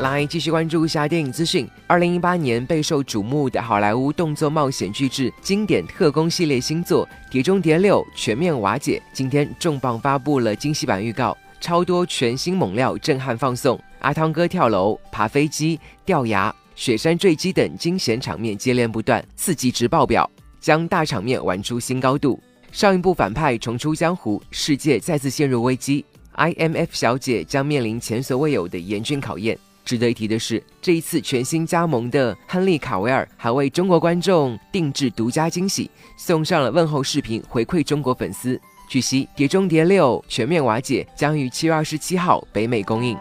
来继续关注一下电影资讯。二零一八年备受瞩目的好莱坞动作冒险巨制经典特工系列新作《碟中谍六》全面瓦解，今天重磅发布了惊喜版预告，超多全新猛料震撼放送，阿汤哥跳楼、爬飞机、掉牙、雪山坠机等惊险场面接连不断，刺激值爆表，将大场面玩出新高度。上一部反派重出江湖，世界再次陷入危机。IMF 小姐将面临前所未有的严峻考验。值得一提的是，这一次全新加盟的亨利·卡维尔还为中国观众定制独家惊喜，送上了问候视频回馈中国粉丝。据悉，《碟中谍六》全面瓦解将于七月二十七号北美公映。